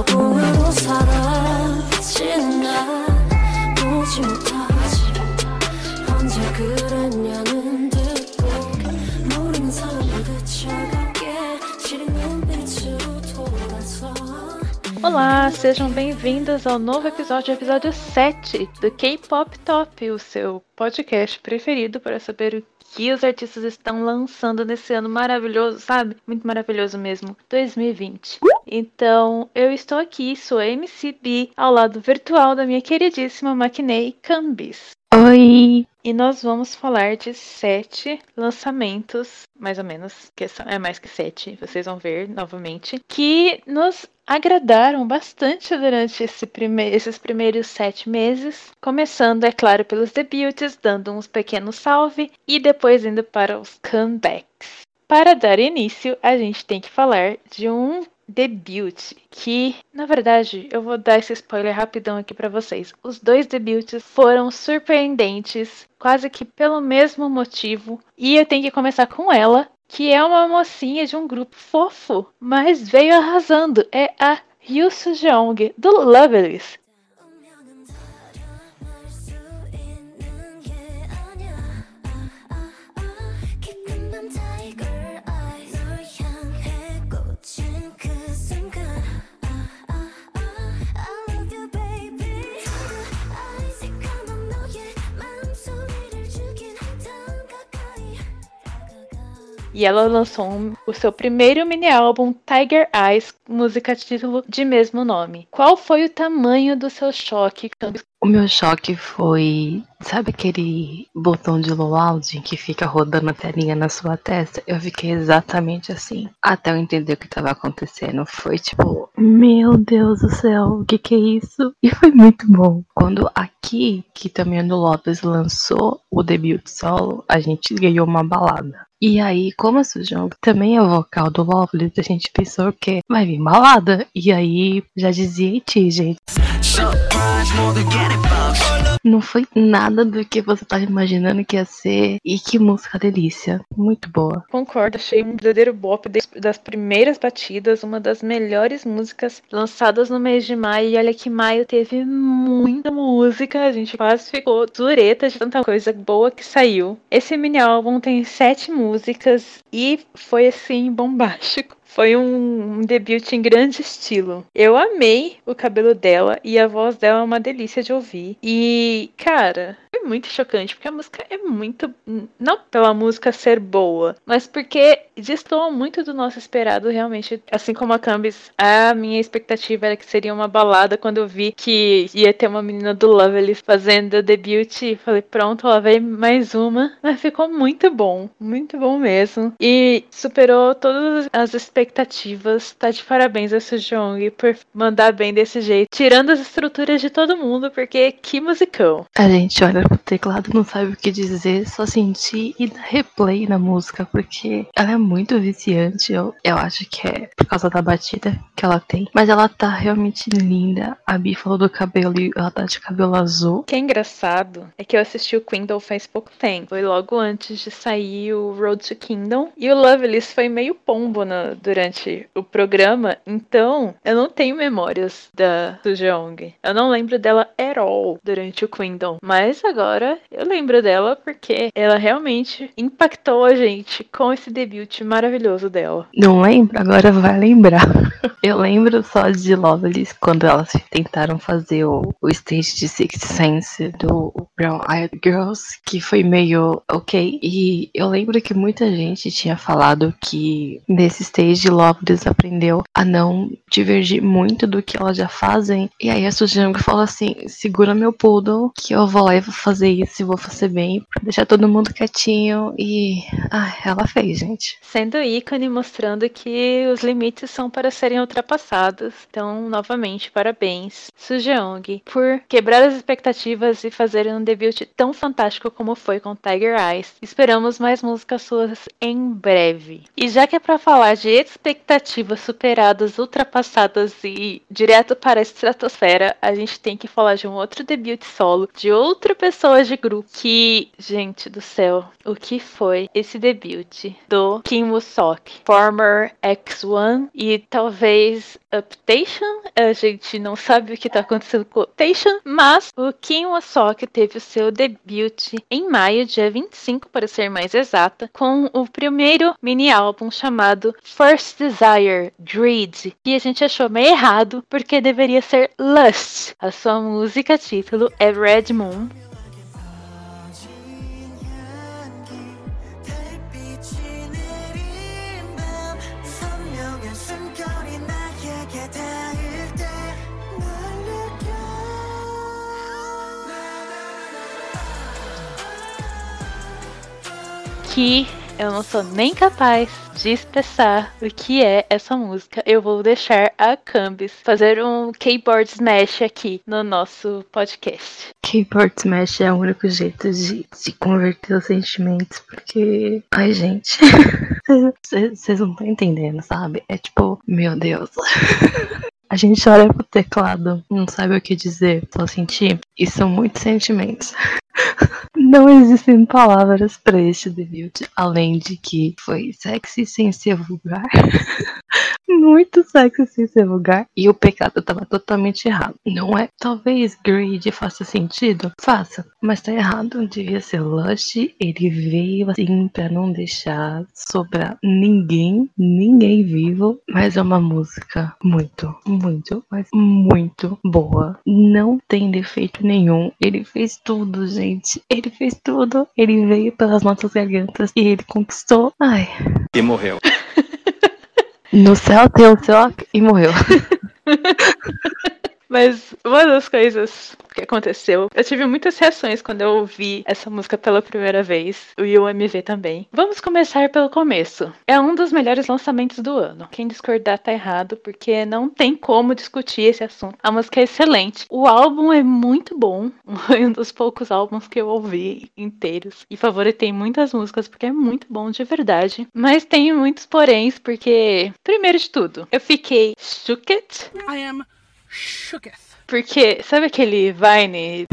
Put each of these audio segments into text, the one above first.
너무도 사라지는 날 보지 못하지 언제 그랬냐는 듯도 모르는 사람들 차갑게 시린 눈빛으로 돌아서 Olá, sejam bem-vindos ao novo episódio, episódio 7 do K-Pop Top, o seu podcast preferido para saber o que os artistas estão lançando nesse ano maravilhoso, sabe? Muito maravilhoso mesmo, 2020. Então, eu estou aqui, sou a MCB, ao lado virtual da minha queridíssima Maquinei Cambis. Oi! E nós vamos falar de sete lançamentos, mais ou menos, que são, é mais que sete, vocês vão ver novamente, que nos agradaram bastante durante esse prime esses primeiros sete meses. Começando, é claro, pelos debuts, dando uns pequenos salve, e depois indo para os comebacks. Para dar início, a gente tem que falar de um debut que, na verdade, eu vou dar esse spoiler rapidão aqui pra vocês. Os dois debuts foram surpreendentes, quase que pelo mesmo motivo, e eu tenho que começar com ela, que é uma mocinha de um grupo fofo, mas veio arrasando. É a Ryu Jeong do Loveless. E ela lançou um- o seu primeiro mini álbum, Tiger Eyes, música título de mesmo nome. Qual foi o tamanho do seu choque quando O meu choque foi. Sabe aquele botão de loading que fica rodando a telinha na sua testa? Eu fiquei exatamente assim. Até eu entender o que estava acontecendo. Foi tipo, meu Deus do céu, o que que é isso? E foi muito bom. Quando aqui, que também é no Lopes, lançou o debut solo, a gente ganhou uma balada. E aí, como a Sujong também é vocal do Loveless, a gente pensou o quê? Vai vir balada. E aí, já dizia Iti, gente. Não foi nada do que você tava imaginando que ia ser. E que música delícia. Muito boa. Concordo, achei um verdadeiro bop das primeiras batidas, uma das melhores músicas lançadas no mês de maio. E olha que maio teve muita música, a gente quase ficou dureta de tanta coisa boa que saiu. Esse mini álbum tem sete músicas e foi assim bombástico. Foi um, um debut em grande estilo. Eu amei o cabelo dela e a voz dela é uma delícia de ouvir. E, cara, foi muito chocante, porque a música é muito. Não pela música ser boa, mas porque destoa muito do nosso esperado, realmente. Assim como a Cambis, a minha expectativa era que seria uma balada quando eu vi que ia ter uma menina do Lovely fazendo o debut. E falei, pronto, lá vem mais uma. Mas ficou muito bom, muito bom mesmo. E superou todas as expectativas. Tá de parabéns a Sejong por mandar bem desse jeito, tirando as estruturas de todo mundo, porque que musicão. A gente olha pro teclado e não sabe o que dizer, só sentir e replay na música, porque ela é muito viciante. Eu, eu acho que é por causa da batida que ela tem. Mas ela tá realmente linda. A Bi falou do cabelo e ela tá de cabelo azul. O que é engraçado é que eu assisti o Kingdom faz pouco tempo. Foi logo antes de sair o Road to Kingdom. E o Lovelace foi meio pombo na- durante o programa. Então, eu não tenho memórias da Sujong. Eu não lembro dela at all durante o Kingdom. Mas agora eu lembro dela porque ela realmente impactou a gente com esse debut maravilhoso dela. Não lembro? Agora vai lembrar. Eu lembro só de Lovelace quando elas tentaram fazer o, o stage de Sixth Sense do Brown Eyed Girls, que foi meio ok. E eu lembro que muita gente tinha falado que nesse stage Lovelace aprendeu a não divergir muito do que elas já fazem. E aí a Sujang falou assim: segura meu poodle, que eu vou lá e vou fazer isso e vou fazer bem, pra deixar todo mundo quietinho. E. Ah, ela fez, gente. Sendo ícone, mostrando que os limites são para serem ultrapassados. Então, novamente, parabéns, Sujeong, por quebrar as expectativas e fazer um debut tão fantástico como foi com Tiger Eyes. Esperamos mais músicas suas em breve. E já que é para falar de expectativas superadas, ultrapassadas e direto para a estratosfera, a gente tem que falar de um outro debut solo, de outra pessoa de grupo, que, gente do céu, o que foi esse debut do Kim Woo-sok, former X1 e talvez Uptation. A gente não sabe o que tá acontecendo com Uptation, mas o Kim Woo-sok teve o seu debut em maio, dia 25 para ser mais exata, com o primeiro mini álbum chamado First Desire Dread, que a gente achou meio errado porque deveria ser Lust. A sua música título é Red Moon. Que eu não sou nem capaz de expressar o que é essa música. Eu vou deixar a Cambis fazer um keyboard smash aqui no nosso podcast. Keyboard Smash é o único jeito de, de converter os sentimentos, porque. Ai, gente. Vocês não estão entendendo, sabe? É tipo, meu Deus. A gente olha pro teclado, não sabe o que dizer, só sentir. E são muitos sentimentos. Não existem palavras para este debut, além de que foi sexy sem ser vulgar. Muito sexy sem ser vulgar. E o pecado tava totalmente errado. Não é? Talvez Greed faça sentido? Faça. Mas tá errado. Devia ser Lush. Ele veio assim pra não deixar sobrar ninguém, ninguém vivo. Mas é uma música muito, muito, mas muito boa. Não tem defeito nenhum. Ele fez tudo, gente. Ele fez tudo. Ele veio pelas nossas gargantas e ele conquistou. Ai. E morreu. No céu tem o céu e morreu. Mas uma das coisas que aconteceu, eu tive muitas reações quando eu ouvi essa música pela primeira vez, e o MV também. Vamos começar pelo começo. É um dos melhores lançamentos do ano. Quem discordar tá errado, porque não tem como discutir esse assunto. A música é excelente. O álbum é muito bom. Foi um dos poucos álbuns que eu ouvi inteiros. E favoritei muitas músicas, porque é muito bom de verdade. Mas tem muitos poréns, porque, primeiro de tudo, eu fiquei shooked. I am shooketh. Porque, sabe aquele Vine?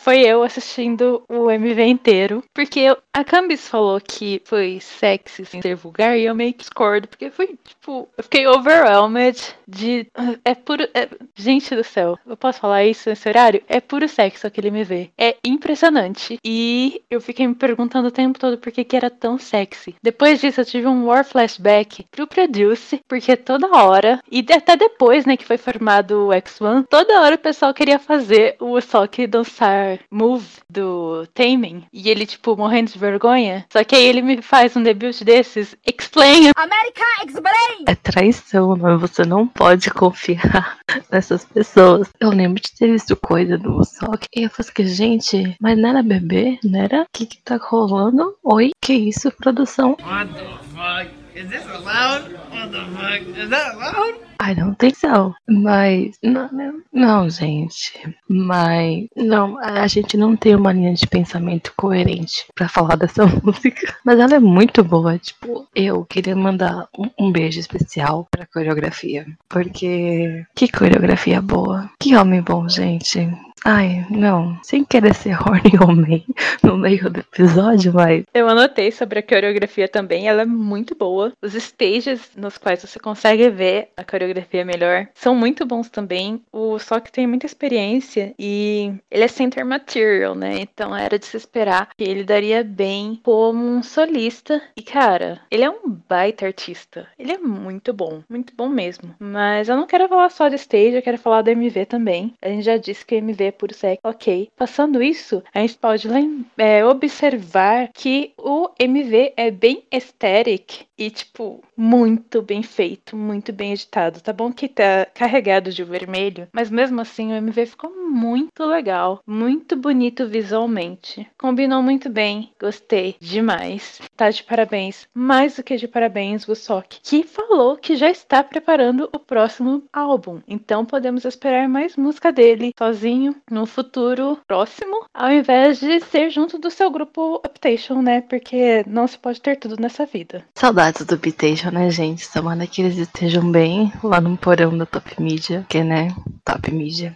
Foi eu assistindo o MV inteiro. Porque a Cambis falou que foi sexy sem ser vulgar e eu meio que discordo. Porque foi, tipo, eu fiquei overwhelmed de. É puro. é- gente do céu, eu posso falar isso nesse horário? É puro sexo aquele MV. É impressionante. E eu fiquei me perguntando o tempo todo por que, que era tão sexy. Depois disso, eu tive um war flashback pro Produce, porque toda hora, e até depois, né, que foi formado o X1, toda hora o pessoal queria fazer o Sok dançar Move do Tamen. E ele, tipo, morrendo de vergonha. Só que aí ele me faz um debut desses. Explain! America explain! É traição, mas você não pode confiar nessas pessoas. Eu lembro de ter visto coisa do Sok. E eu falei assim, gente, mas não era bebê? Não era? O que que tá rolando? Oi? Que isso, produção? What the fuck? Is this allowed? What the fuck? Is that allowed? I don't think so. Mas. Não, não, não, gente. Mas. Não, a gente não tem uma linha de pensamento coerente pra falar dessa música. Mas ela é muito boa. Tipo, eu queria mandar um, um beijo especial pra coreografia. Porque. Que coreografia boa. Que homem bom, gente. Ai, não. Sem querer ser horny homem no meio do episódio, mas. Eu anotei sobre a coreografia também, ela é muito boa. Os stages nos quais você consegue ver a coreografia melhor são muito bons também. O Sok tem muita experiência e ele é center material, né? Então era de se esperar que ele daria bem como um solista. E cara, ele é um baita artista. Ele é muito bom, muito bom mesmo. Mas eu não quero falar só de stage, eu quero falar do MV também. A gente já disse que o MV é puro sexo, ok. Passando isso, a gente pode é, observar que o MV é bem aesthetic e, tipo, muito bem feito, muito bem editado. Tá bom que tá carregado de vermelho, mas mesmo assim o MV ficou muito legal, muito bonito visualmente. Combinou muito bem, gostei demais. Tá de parabéns, mais do que de parabéns, o Sok, que falou que já está preparando o próximo álbum. Então podemos esperar mais música dele sozinho no futuro próximo, ao invés de ser junto do seu grupo Uptation, né? Porque não se pode ter tudo nessa vida. Saudades do Bitation, né, gente? Tomara que eles estejam bem lá no porão da Top Media, que né? Top Media.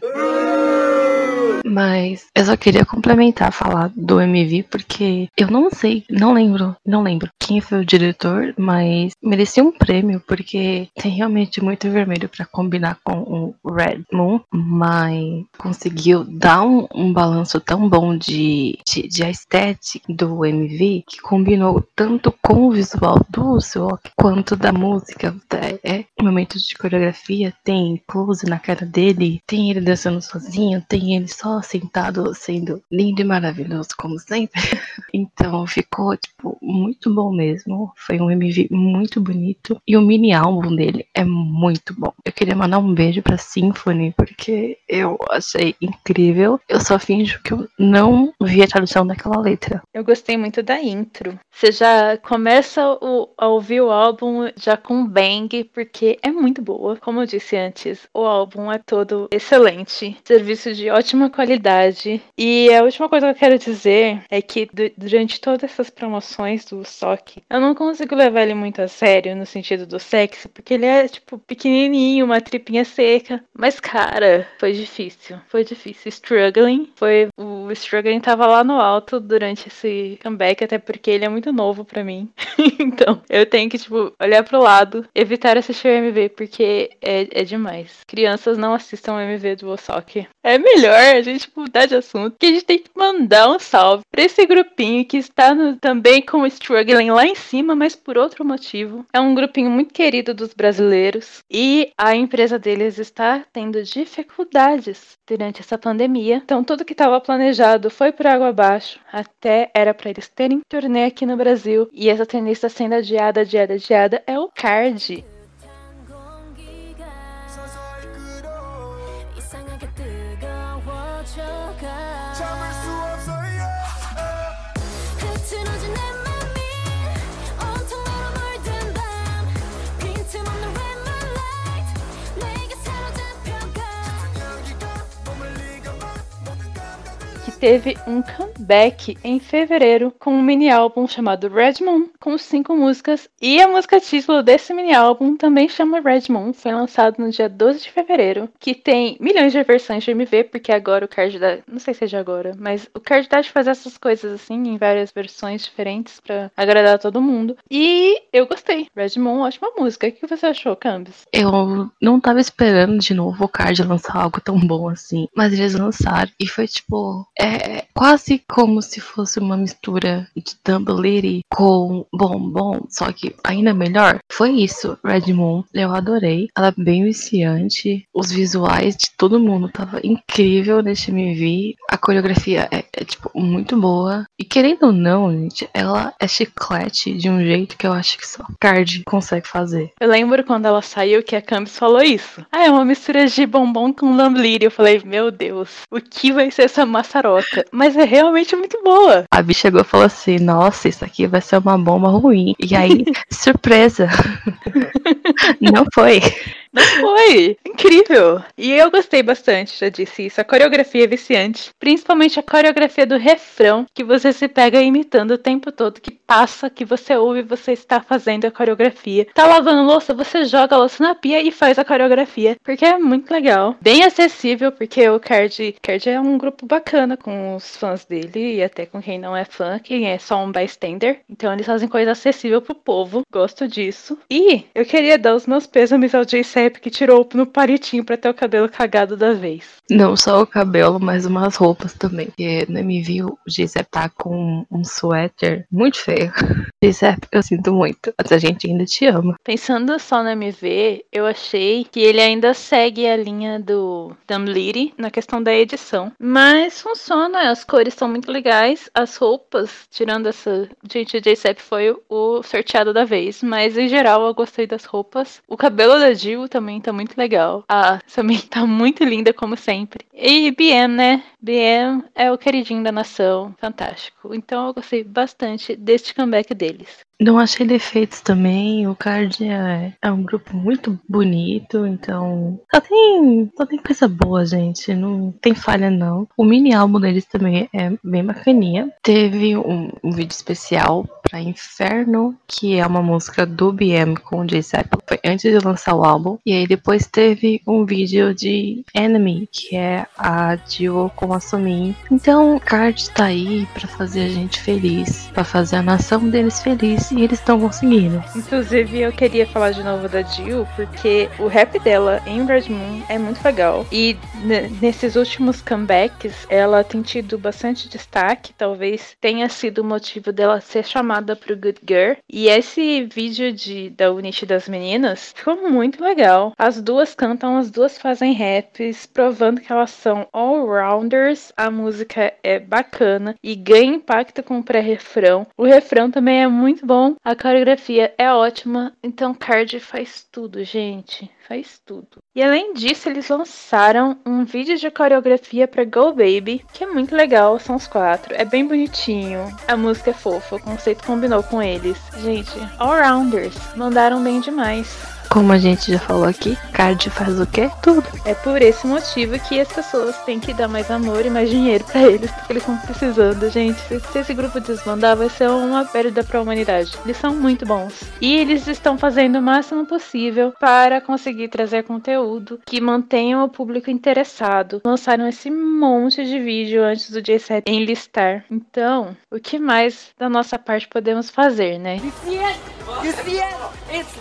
Mas eu só queria complementar, falar do MV, porque eu não sei, não lembro, não lembro quem foi o diretor, mas merecia um prêmio, porque tem realmente muito vermelho para combinar com o Red Moon, mas conseguiu dar um, um balanço tão bom de, de, de estética do MV que combinou tanto com o visual do Swok quanto da música. É, é momentos de coreografia, tem close na cara dele, tem ele dançando sozinho, tem ele só sentado sendo lindo e maravilhoso, como sempre. então ficou, tipo, muito bom mesmo. Foi um MV muito bonito. E o mini álbum dele é muito bom. Eu queria mandar um beijo pra Symphony, porque eu achei incrível. Eu só finjo que eu não vi a tradução daquela letra. Eu gostei muito da intro. Você já começa o, a ouvir o álbum já com bang, porque é muito boa. Como eu disse antes, o álbum é todo excelente. Serviço de ótima qualidade. E a última coisa que eu quero dizer é que durante todas essas promoções do SOC, eu não consigo levar ele muito a sério no sentido do sexo, porque ele é, tipo, pequenininho, uma tripinha seca. Mas, cara, foi difícil. Foi difícil. Struggling. Foi. O Struggling tava lá no alto durante esse comeback, até porque ele é muito novo para mim. então, eu tenho que, tipo, olhar pro lado, evitar assistir o MV, porque é, é demais. Crianças não assistam o MV do Osok. É melhor a gente mudar de assunto, que a gente tem que mandar um salve pra esse grupinho que está no, também com o Struggling lá em cima, mas por outro motivo. É um grupinho muito querido dos brasileiros e a empresa deles está tendo dificuldades durante essa pandemia. Então, tudo que estava planejado foi por água abaixo. Até era para eles terem turnê aqui no Brasil. E essa turnê está sendo adiada, adiada, adiada. É o Card. 젖어가 teve um comeback em fevereiro com um mini álbum chamado Red Moon, com cinco músicas. E a música título desse mini álbum também chama Red Moon, foi lançado no dia 12 de fevereiro, que tem milhões de versões de MV, porque agora o card da. Não sei se é de agora, mas o card de fazer essas coisas assim, em várias versões diferentes para agradar todo mundo. E eu gostei. Red Moon, ótima música. O que você achou, Cambis? Eu não tava esperando de novo o card lançar algo tão bom assim, mas eles lançaram e foi tipo. É, é quase como se fosse uma mistura de Dumbledore com Bombom, só que ainda melhor. Foi isso, Red Moon. Eu adorei. Ela é bem viciante. Os visuais de todo mundo tava incrível neste MV. A coreografia é, é tipo muito boa. E querendo ou não, gente, ela é chiclete de um jeito que eu acho que só Card consegue fazer. Eu lembro quando ela saiu que a Camis falou isso. Ah, é uma mistura de bombom com Dumbledore. Eu falei, meu Deus, o que vai ser essa maçaroca? Mas é realmente muito boa. A Bi chegou e falou assim: Nossa, isso aqui vai ser uma bomba ruim. E aí, surpresa! Não foi. Não foi! Incrível! E eu gostei bastante, já disse isso. A coreografia é viciante. Principalmente a coreografia do refrão, que você se pega imitando o tempo todo, que passa, que você ouve, você está fazendo a coreografia. Tá lavando louça, você joga a louça na pia e faz a coreografia. Porque é muito legal. Bem acessível, porque o Card, Card é um grupo bacana com os fãs dele e até com quem não é fã, quem é só um bystander. Então eles fazem coisa acessível pro povo. Gosto disso. E eu queria dar os meus pêsames ao J7 que tirou no palitinho pra ter o cabelo cagado da vez. Não só o cabelo, mas umas roupas também. Porque no MV o Gisep tá com um suéter muito feio. Gisep, eu sinto muito. Mas a gente ainda te ama. Pensando só no MV, eu achei que ele ainda segue a linha do Dumbledore na questão da edição. Mas funciona, as cores são muito legais. As roupas, tirando essa. Gente, o J-Sep foi o sorteado da vez. Mas em geral eu gostei das roupas. O cabelo da Jill também tá muito legal. A também tá muito linda, como sempre. E BM, né? BM é o queridinho da nação. Fantástico. Então eu gostei bastante deste comeback deles. Não achei defeitos também. O Card é, é um grupo muito bonito, então. Só tem, só tem coisa boa, gente. Não tem falha, não. O mini álbum deles também é bem bacaninha. Teve um, um vídeo especial pra Inferno, que é uma música do BM com Jay Zeppelin. Foi antes de lançar o álbum. E aí depois teve um vídeo de Enemy, que é a Jill com a Sumin. Então, o Card tá aí pra fazer a gente feliz, pra fazer a nação deles feliz. E eles estão conseguindo. Inclusive, eu queria falar de novo da Jill, porque o rap dela em Red Moon é muito legal. E nesses últimos comebacks, ela tem tido bastante destaque. Talvez tenha sido o motivo dela ser chamada pro Good Girl. E esse vídeo de, da Unity das meninas ficou muito legal. As duas cantam, as duas fazem raps, provando que elas são all-rounders. A música é bacana e ganha impacto com o pré-refrão. O refrão também é muito bom. A coreografia é ótima. Então, Card faz tudo, gente faz tudo. E além disso, eles lançaram um vídeo de coreografia para Go Baby, que é muito legal, são os quatro. É bem bonitinho, a música é fofa, o conceito combinou com eles. Gente, all-rounders, mandaram bem demais. Como a gente já falou aqui, card faz o quê? Tudo. É por esse motivo que as pessoas têm que dar mais amor e mais dinheiro para eles, porque eles estão precisando, gente. Se esse grupo desmandar, vai ser uma perda para a humanidade. Eles são muito bons. E eles estão fazendo o máximo possível para conseguir trazer conteúdo que mantenha o público interessado. Lançaram esse monte de vídeo antes do J7 enlistar. Então, o que mais da nossa parte podemos fazer, né?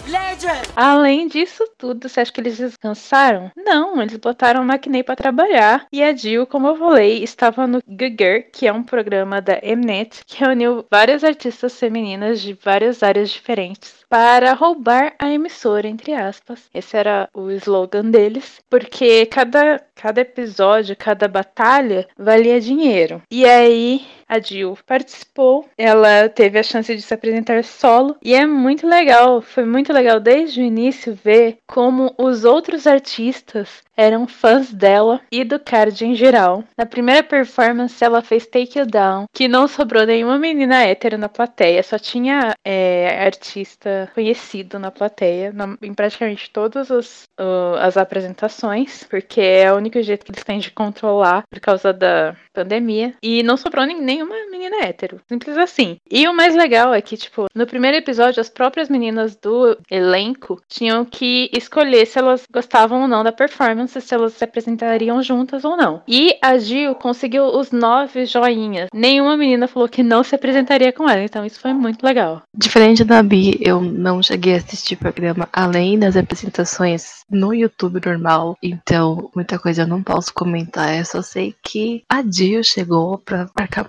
Legend! Além disso tudo, você acha que eles descansaram? Não, eles botaram o Maquinei para trabalhar. E a Jill, como eu falei, estava no Gugger, que é um programa da Mnet, que reuniu várias artistas femininas de várias áreas diferentes para roubar a emissora, entre aspas. Esse era o slogan deles, porque cada, cada episódio, cada batalha valia dinheiro. E aí a Jill participou, ela teve a chance de se apresentar solo e é muito legal, foi muito legal desde o início ver como os outros artistas eram fãs dela e do card em geral. Na primeira performance, ela fez Take You Down, que não sobrou nenhuma menina hétero na plateia, só tinha é, artista conhecido na plateia, na, em praticamente todas as, uh, as apresentações, porque é o único jeito que eles têm de controlar por causa da pandemia. E não sobrou nem, nenhuma menina hétero, simples assim. E o mais legal é que, tipo, no primeiro episódio, as próprias meninas do elenco tinham que escolher se elas gostavam ou não da performance se elas se apresentariam juntas ou não. E a Gil conseguiu os nove joinhas. Nenhuma menina falou que não se apresentaria com ela, então isso foi muito legal. Diferente da Bi, eu não cheguei a assistir programa além das apresentações no YouTube normal, então muita coisa eu não posso comentar. Eu só sei que a Jill chegou pra marcar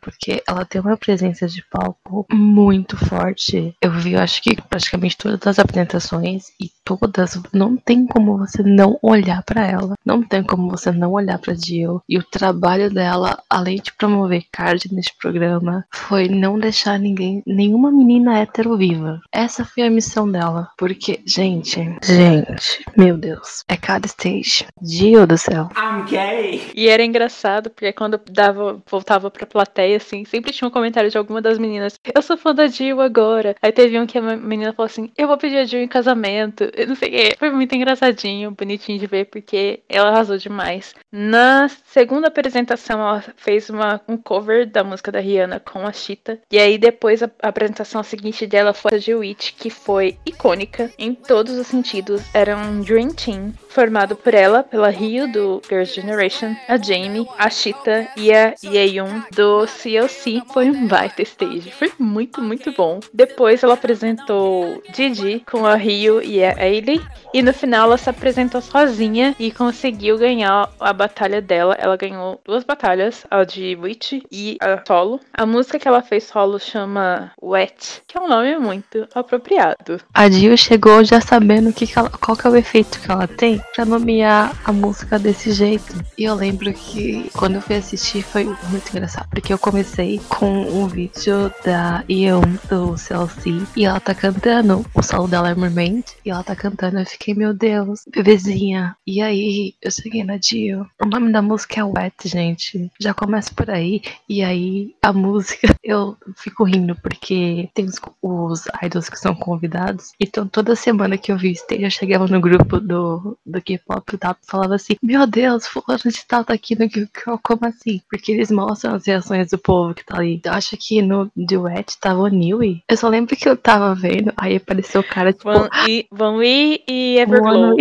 porque ela tem uma presença de palco muito forte. Eu vi, eu acho que praticamente todas as apresentações e todas, não tem como você não olhar olhar para ela. Não tem como você não olhar para Jill. E o trabalho dela, além de promover card neste programa, foi não deixar ninguém, nenhuma menina hétero viva. Essa foi a missão dela. Porque, gente, gente, meu Deus, é cada stage. Jill do céu. I'm gay! E era engraçado, porque quando dava, voltava pra plateia, assim, sempre tinha um comentário de alguma das meninas. Eu sou fã da Jill agora. Aí teve um que a menina falou assim: Eu vou pedir a Jill em casamento. Eu não sei o que. Foi muito engraçadinho, bonitinho de ver porque ela arrasou demais. Na segunda apresentação, ela fez uma, um cover da música da Rihanna com a Chita. E aí depois a, a apresentação seguinte dela foi a de Witch, que foi icônica em todos os sentidos. Era um Dream Team formado por ela, pela Rio do Girls' Generation, a Jamie, a Chita e a Yeon do CLC. Foi um baita stage. Foi muito, muito bom. Depois ela apresentou Gigi com a Rio e a Ailey. E no final ela se apresentou sozinha e conseguiu ganhar a batalha dela. Ela ganhou duas batalhas, a de Witch e a solo. A música que ela fez solo chama Wet, que é um nome muito apropriado. A Jill chegou já sabendo que que ela, qual que é o efeito que ela tem pra nomear a música desse jeito. E eu lembro que quando eu fui assistir foi muito engraçado, porque eu comecei com um vídeo da Ion do CLC e ela tá cantando, o solo dela é Mermaid, e ela tá cantando, eu fiquei, meu Deus, bebezinha, e aí, eu cheguei na Dio. O nome da música é Wet, gente. Já começa por aí. E aí, a música. eu fico rindo porque tem os, os idols que são convidados. Então toda semana que eu vi stage, eu chegava no grupo do, do K-pop e falava assim: Meu Deus, fulano de tal tá aqui no Girl, como assim? Porque eles mostram as reações do povo que tá ali. Eu acho que no duet tava o Newey. Eu só lembro que eu tava vendo, aí apareceu o cara tipo. Van e, Van e, e Everglow.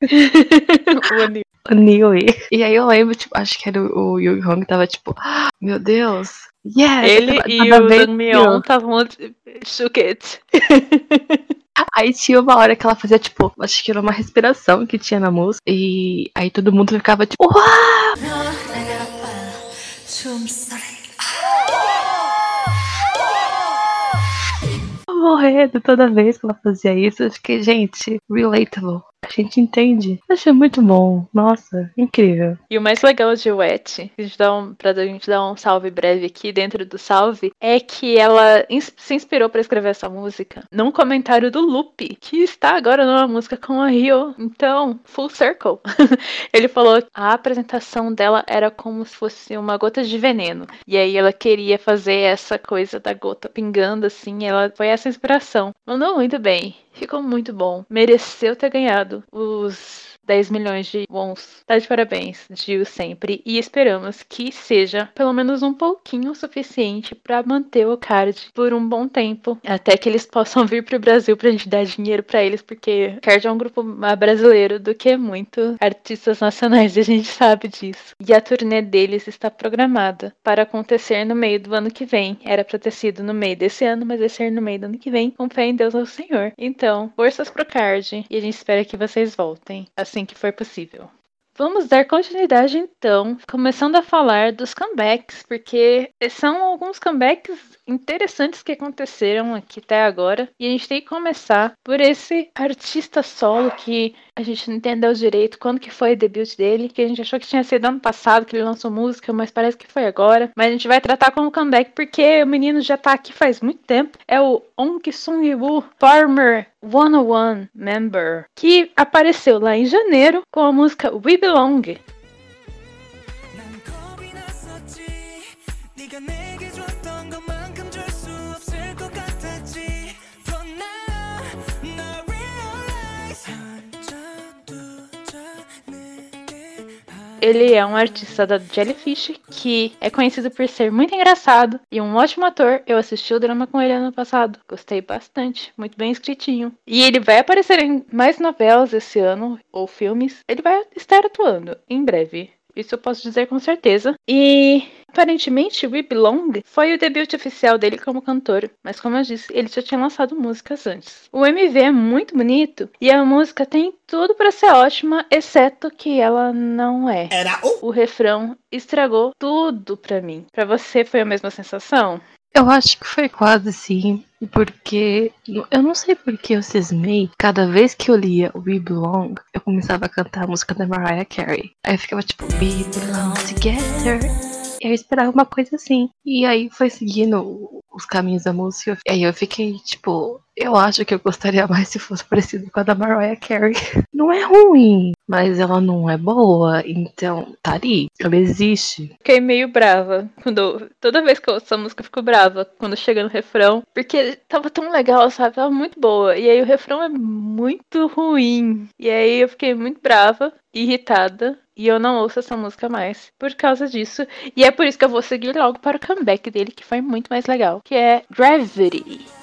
o Newey. E aí eu lembro, tipo, acho que era o, o Yu Hong tava tipo, ah, meu Deus. Yes, Ele tava, e tava o assim, estavam shook it. Aí tinha uma hora que ela fazia, tipo, acho que era uma respiração que tinha na música. E aí todo mundo ficava, tipo, uau! Morrendo toda vez que ela fazia isso. Eu fiquei, gente, relatable. A gente entende. Achei muito bom. Nossa, incrível. E o mais legal de Wet, um, pra gente dar um salve breve aqui dentro do salve, é que ela ins- se inspirou pra escrever essa música num comentário do Lupe, que está agora numa música com a Rio. Então, full circle. Ele falou que a apresentação dela era como se fosse uma gota de veneno. E aí ela queria fazer essa coisa da gota pingando assim. Ela foi essa inspiração. Mandou muito bem. Ficou muito bom. Mereceu ter ganhado os 10 milhões de wons. Tá de parabéns, Gil sempre. E esperamos que seja pelo menos um pouquinho suficiente pra manter o card por um bom tempo. Até que eles possam vir pro Brasil pra gente dar dinheiro pra eles, porque o card é um grupo mais brasileiro do que muito artistas nacionais, e a gente sabe disso. E a turnê deles está programada para acontecer no meio do ano que vem. Era pra ter sido no meio desse ano, mas vai ser no meio do ano que vem. Com fé em Deus ao Senhor. Então, forças pro card. E a gente espera que vocês voltem assim que for possível. Vamos dar continuidade então, começando a falar dos comebacks, porque são alguns comebacks interessantes que aconteceram aqui até agora. E a gente tem que começar por esse artista solo que a gente não entendeu direito quando que foi o debut dele, que a gente achou que tinha sido ano passado que ele lançou música, mas parece que foi agora. Mas a gente vai tratar como comeback porque o menino já tá aqui faz muito tempo. É o Ong Sung-woo, Farmer 101 member, que apareceu lá em janeiro com a música We Belong. Ele é um artista da Jellyfish que é conhecido por ser muito engraçado e um ótimo ator. Eu assisti o drama com ele ano passado, gostei bastante, muito bem escritinho. E ele vai aparecer em mais novelas esse ano ou filmes. Ele vai estar atuando em breve. Isso eu posso dizer com certeza. E aparentemente We Belong foi o debut oficial dele como cantor, mas como eu disse, ele já tinha lançado músicas antes. O MV é muito bonito e a música tem tudo pra ser ótima, exceto que ela não é. Era o. O refrão estragou tudo pra mim. Pra você foi a mesma sensação? Eu acho que foi quase sim, porque eu não sei porque eu cismei. Cada vez que eu lia We Belong, eu começava a cantar a música da Mariah Carey. Aí eu ficava tipo, We belong together. Eu esperava uma coisa assim. E aí foi seguindo os caminhos da música. E aí eu fiquei tipo, eu acho que eu gostaria mais se fosse parecido com a da Mariah Carey. Não é ruim, mas ela não é boa, então tá ali. Ela existe. Fiquei meio brava quando. Toda vez que eu ouço essa música, eu fico brava quando chega no refrão. Porque tava tão legal, sabe? Tava muito boa. E aí o refrão é muito ruim. E aí eu fiquei muito brava, irritada. E eu não ouço essa música mais por causa disso. E é por isso que eu vou seguir logo para o comeback dele, que foi muito mais legal. Que é Gravity.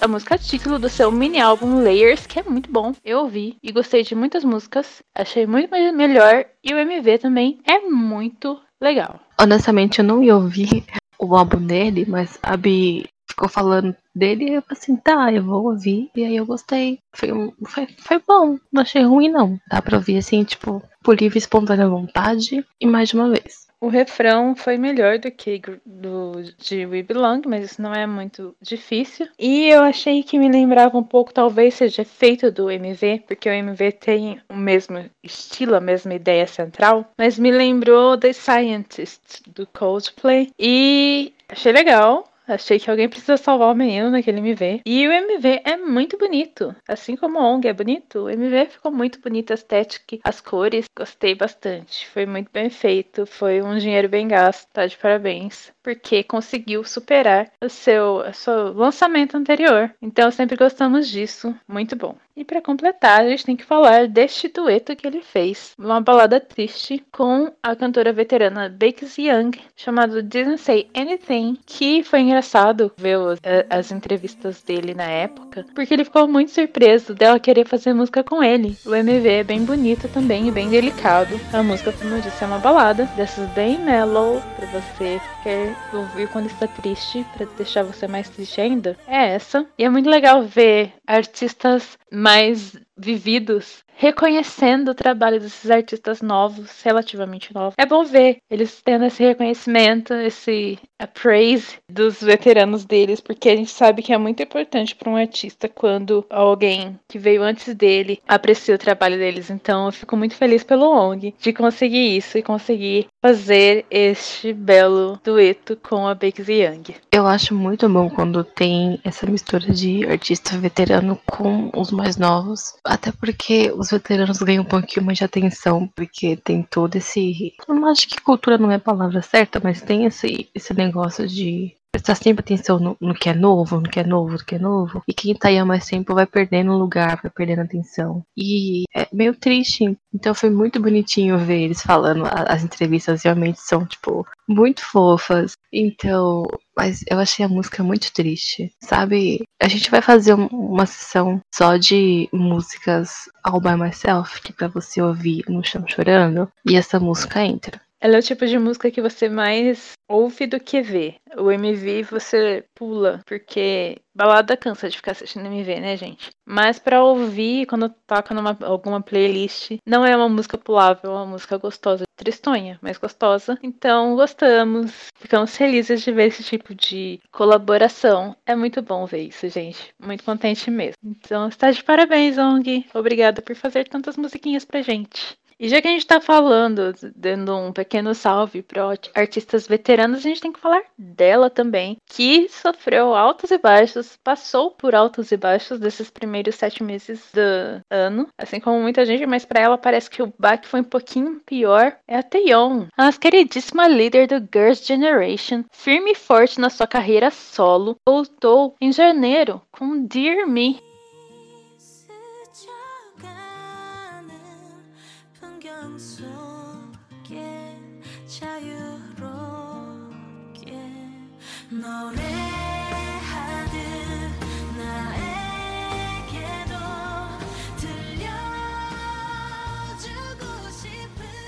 A música título do seu mini álbum Layers, que é muito bom. Eu ouvi e gostei de muitas músicas. Achei muito me- melhor. E o MV também é muito legal. Honestamente, eu não ia ouvir o álbum dele, mas a Bi ficou falando dele e eu falei assim, tá, eu vou ouvir. E aí eu gostei. Foi, foi, foi bom, não achei ruim não. Dá pra ouvir assim, tipo, por livre e espontânea vontade e mais de uma vez. O refrão foi melhor do que do de We Belong, mas isso não é muito difícil. E eu achei que me lembrava um pouco, talvez seja efeito do MV, porque o MV tem o mesmo estilo, a mesma ideia central, mas me lembrou The Scientist do Coldplay e achei legal. Achei que alguém precisa salvar o menino naquele MV. E o MV é muito bonito. Assim como o ONG é bonito, o MV ficou muito bonito, a estética, as cores. Gostei bastante. Foi muito bem feito. Foi um dinheiro bem gasto. Tá de parabéns. Porque conseguiu superar o seu, o seu lançamento anterior. Então sempre gostamos disso. Muito bom. E para completar, a gente tem que falar deste dueto que ele fez. Uma balada triste com a cantora veterana Bakes Young, chamado Didn't Say Anything, que foi engraçado ver a- as entrevistas dele na época, porque ele ficou muito surpreso dela querer fazer música com ele. O MV é bem bonito também e bem delicado. A música, como eu disse, é uma balada, dessas bem mellow, pra você quer ouvir quando está triste, pra deixar você mais triste ainda. É essa. E é muito legal ver artistas mais vividos reconhecendo o trabalho desses artistas novos, relativamente novos. É bom ver eles tendo esse reconhecimento, esse praise dos veteranos deles, porque a gente sabe que é muito importante para um artista quando alguém que veio antes dele aprecia o trabalho deles. Então eu fico muito feliz pelo ONG de conseguir isso e conseguir fazer este belo dueto com a Bakes Young. Eu acho muito bom quando tem essa mistura de artista veterano com os mais novos. Até porque os veteranos ganham um pouquinho mais de atenção, porque tem todo esse. Eu não acho que cultura não é a palavra certa, mas tem esse, esse negócio de prestar sempre atenção no, no que é novo, no que é novo, no que é novo. E quem tá aí há mais tempo vai perdendo lugar, vai perdendo atenção. E é meio triste. Então foi muito bonitinho ver eles falando. As entrevistas realmente são, tipo, muito fofas. Então, mas eu achei a música muito triste. Sabe? A gente vai fazer um- uma sessão só de músicas all by myself, que é pra você ouvir no chão chorando. E essa música entra. Ela é o tipo de música que você mais ouve do que vê. O MV você pula, porque balada cansa de ficar assistindo MV, né, gente? Mas pra ouvir, quando toca numa alguma playlist, não é uma música pulável, é uma música gostosa. Tristonha, mas gostosa. Então, gostamos. Ficamos felizes de ver esse tipo de colaboração. É muito bom ver isso, gente. Muito contente mesmo. Então, está de parabéns, ONG. Obrigada por fazer tantas musiquinhas pra gente. E já que a gente tá falando, dando um pequeno salve para artistas veteranos, a gente tem que falar dela também, que sofreu altos e baixos, passou por altos e baixos desses primeiros sete meses do ano, assim como muita gente, mas para ela parece que o baque foi um pouquinho pior. É a Taeyeon, a queridíssima líder do Girls' Generation, firme e forte na sua carreira solo, voltou em janeiro com Dear Me,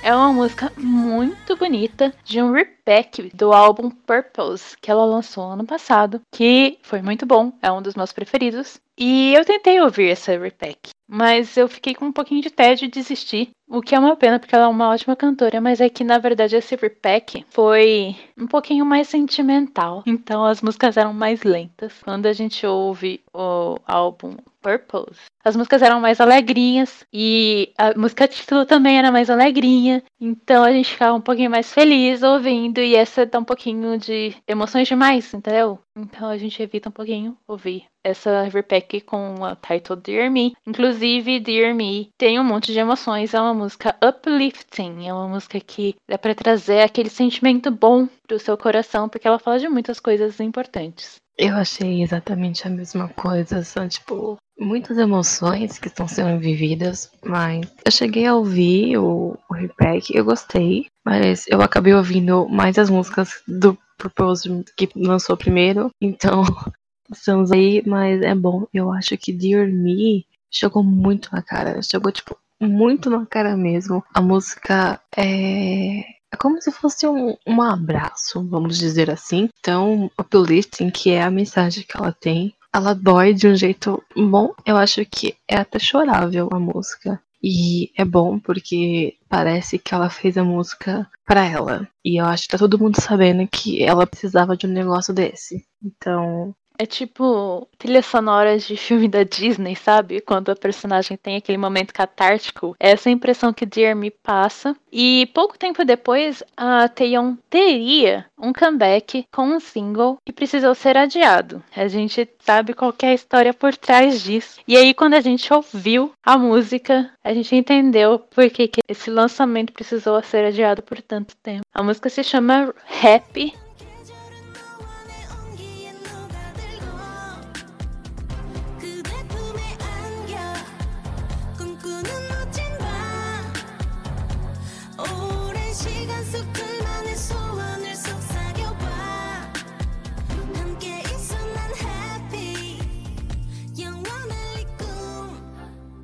É uma música muito bonita de um repack do álbum Purpose que ela lançou ano passado, que foi muito bom, é um dos meus preferidos. E eu tentei ouvir essa repack, mas eu fiquei com um pouquinho de tédio e desisti, o que é uma pena porque ela é uma ótima cantora, mas é que na verdade esse repack foi um pouquinho mais sentimental, então as músicas eram mais lentas. Quando a gente ouve o álbum Purpose, as músicas eram mais alegrinhas e a música título também era mais alegrinha. Então a gente ficava um pouquinho mais feliz ouvindo e essa dá um pouquinho de emoções demais, entendeu? Então a gente evita um pouquinho ouvir essa repack com a title Dear Me. Inclusive, Dear Me tem um monte de emoções, é uma música uplifting, é uma música que dá pra trazer aquele sentimento bom pro seu coração, porque ela fala de muitas coisas importantes. Eu achei exatamente a mesma coisa, são tipo muitas emoções que estão sendo vividas, mas eu cheguei a ouvir o, o repack, eu gostei, mas eu acabei ouvindo mais as músicas do Purpose que lançou primeiro, então estamos aí, mas é bom, eu acho que Dear Me chegou muito na cara, chegou tipo muito na cara mesmo. A música é é como se fosse um, um abraço, vamos dizer assim. Então, uplifting, que é a mensagem que ela tem, ela dói de um jeito bom. Eu acho que é até chorável a música. E é bom porque parece que ela fez a música pra ela. E eu acho que tá todo mundo sabendo que ela precisava de um negócio desse. Então, É tipo trilhas sonoras de filme da Disney, sabe? Quando a personagem tem aquele momento catártico. Essa é a impressão que Dear Me passa. E pouco tempo depois, a Taeyeon teria um comeback com um single que precisou ser adiado. A gente sabe qual é a história por trás disso. E aí, quando a gente ouviu a música, a gente entendeu por que, que esse lançamento precisou ser adiado por tanto tempo. A música se chama Happy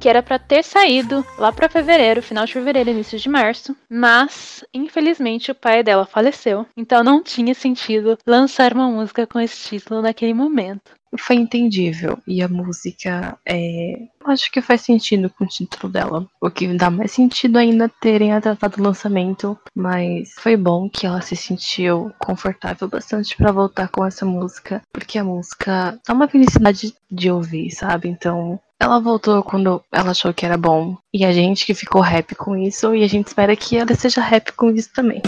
que era pra ter saído lá pra fevereiro, final de fevereiro, início de março, mas infelizmente o pai dela faleceu, então não tinha sentido lançar uma música com esse título naquele momento. foi entendível. E a música é. Acho que faz sentido com o título dela. O que dá mais sentido ainda terem atrasado o lançamento. Mas foi bom que ela se sentiu confortável bastante pra voltar com essa música. Porque a música dá uma felicidade de ouvir, sabe? Então. Ela voltou quando ela achou que era bom. E a gente que ficou happy com isso. E a gente espera que ela seja happy com isso também.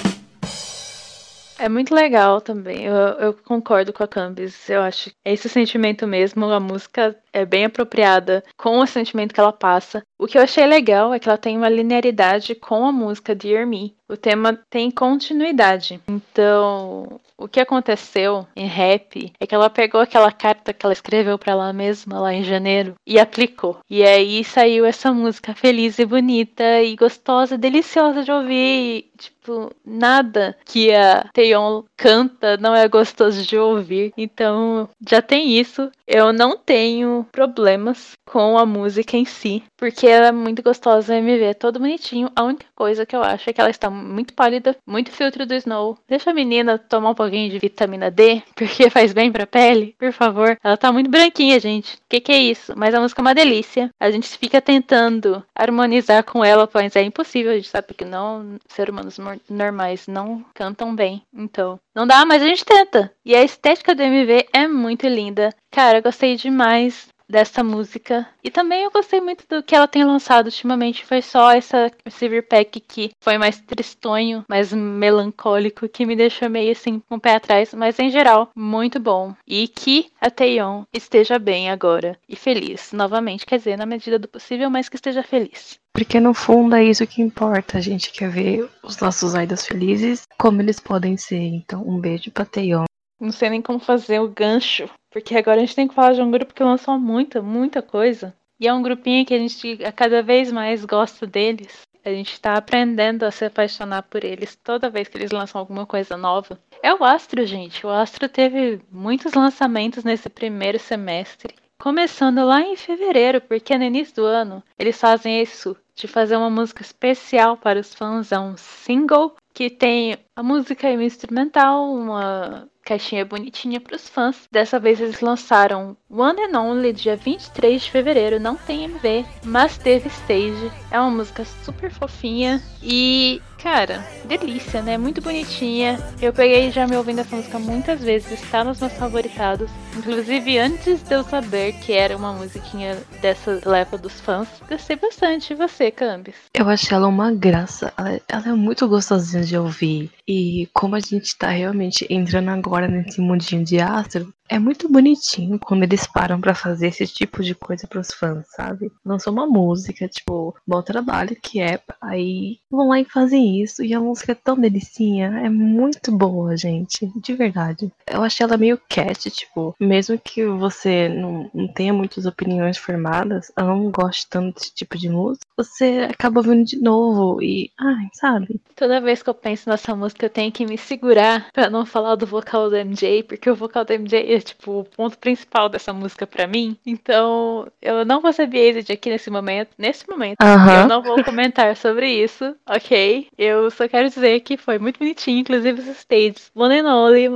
É muito legal também. Eu, eu concordo com a Cambis. Eu acho que é esse sentimento mesmo. A música é bem apropriada com o sentimento que ela passa. O que eu achei legal é que ela tem uma linearidade com a música Dear Me. O tema tem continuidade. Então, o que aconteceu em Rap é que ela pegou aquela carta que ela escreveu pra ela mesma lá em janeiro e aplicou. E aí saiu essa música feliz e bonita e gostosa, deliciosa de ouvir. E, tipo, nada que a Taeyeon canta não é gostoso de ouvir. Então, já tem isso. Eu não tenho problemas com a música em si, porque ela é muito gostosa, o MV é todo bonitinho. A única coisa que eu acho é que ela está muito pálida, muito filtro do Snow. Deixa a menina tomar um pouquinho de vitamina D, porque faz bem pra pele, por favor. Ela tá muito branquinha, gente. Que que é isso? Mas a música é uma delícia. A gente fica tentando harmonizar com ela, mas é impossível. A gente sabe que não, ser humanos normais não cantam bem. Então, não dá, mas a gente tenta. E a estética do MV é muito linda. Cara, gostei demais dessa música. E também eu gostei muito do que ela tem lançado ultimamente. Foi só essa Silver Pack que foi mais tristonho, mais melancólico, que me deixou meio assim com o pé atrás. Mas em geral, muito bom. E que a Taeyeon esteja bem agora e feliz novamente. Quer dizer, na medida do possível, mas que esteja feliz. Porque no fundo é isso que importa. A gente quer ver os nossos idols felizes como eles podem ser. Então, um beijo pra Taeyeon. Não sei nem como fazer o gancho, porque agora a gente tem que falar de um grupo que lançou muita, muita coisa. E é um grupinho que a gente cada vez mais gosta deles. A gente tá aprendendo a se apaixonar por eles toda vez que eles lançam alguma coisa nova. É o Astro, gente. O Astro teve muitos lançamentos nesse primeiro semestre. Começando lá em fevereiro, porque no início do ano eles fazem isso de fazer uma música especial para os fãs. É um single que tem a música e o instrumental, uma caixinha bonitinha para os fãs. Dessa vez eles lançaram One and Only dia 23 de fevereiro. Não tem MV, mas teve stage. É uma música super fofinha e, cara, delícia, né? Muito bonitinha. Eu peguei já me ouvindo essa música muitas vezes, está nos meus favoritados. Inclusive antes de eu saber que era uma musiquinha dessa leva dos fãs, gostei bastante. E você, Cambis? Eu achei ela uma graça. Ela, ela é muito gostosinha de ouvir. E como a gente tá realmente entrando agora nesse mundinho de astro, é muito bonitinho quando eles param pra fazer esse tipo de coisa pros fãs, sabe? Lançou uma música, tipo, bom trabalho que é. Aí vão lá e fazem isso. E a música é tão delicinha. É muito boa, gente. De verdade. Eu achei ela meio cat, tipo, mesmo que você não, não tenha muitas opiniões formadas, eu não gosto tanto desse tipo de música, você acaba ouvindo de novo e, ai, sabe? Toda vez que eu penso nessa música, eu tenho que me segurar pra não falar do vocal do MJ, porque o vocal do MJ é tipo o ponto principal dessa música pra mim. Então, eu não vou ser biased aqui nesse momento, nesse momento. Eu não vou comentar sobre isso, ok? Eu só quero dizer que foi muito bonitinho, inclusive os stages. Uma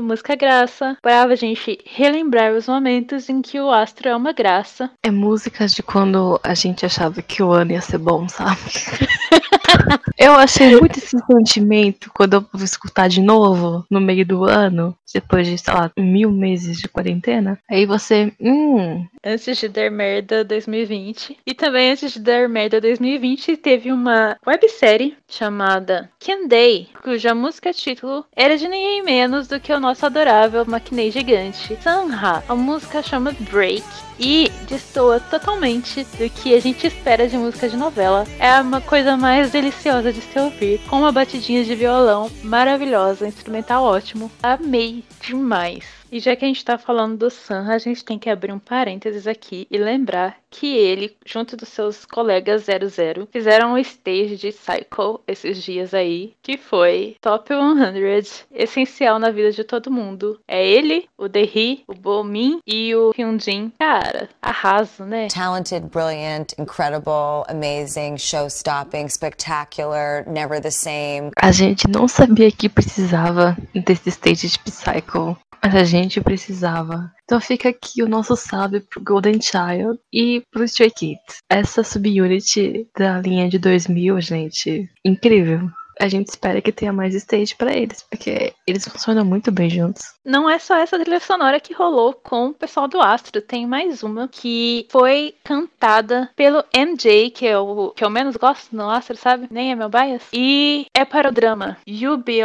música graça, pra a gente relembrar os momentos em que o Astro é uma graça. É música de quando a gente achava que o ano ia ser bom, sabe? eu achei muito esse sentimento quando eu vou escutar de novo no meio do ano, depois de, sei lá, mil meses de quarentena. Aí você, hum, Antes de Der Merda 2020. E também antes de Der Merda 2020 teve uma websérie chamada Can Day, cuja música título era de ninguém menos do que o nosso adorável maquinei gigante, Sanha. A música chama Break e destoa totalmente do que a gente espera de música de novela. É uma coisa mais deliciosa de se ouvir, com uma batidinha de violão maravilhosa, instrumental ótimo. Amei demais. E já que a gente tá falando do Sam, a gente tem que abrir um parênteses aqui e lembrar que ele, junto dos seus colegas 00, fizeram um stage de Cycle esses dias aí, que foi Top 100, essencial na vida de todo mundo. É ele, o Dehi, o Bomin e o Hyunjin. Cara, arraso, né? Talented, brilliant, incredible, amazing, show stopping, spectacular, never the same. a gente não sabia que precisava desse stage de Psycho. Mas a gente precisava. Então fica aqui o nosso salve pro Golden Child e pro Stray Kids. Essa subunit da linha de 2000, gente, incrível. A gente espera que tenha mais stage pra eles, porque eles funcionam muito bem juntos. Não é só essa trilha sonora que rolou com o pessoal do Astro, tem mais uma que foi cantada pelo MJ, que é o que eu menos gosto no Astro, sabe? Nem é meu bias. E é para o drama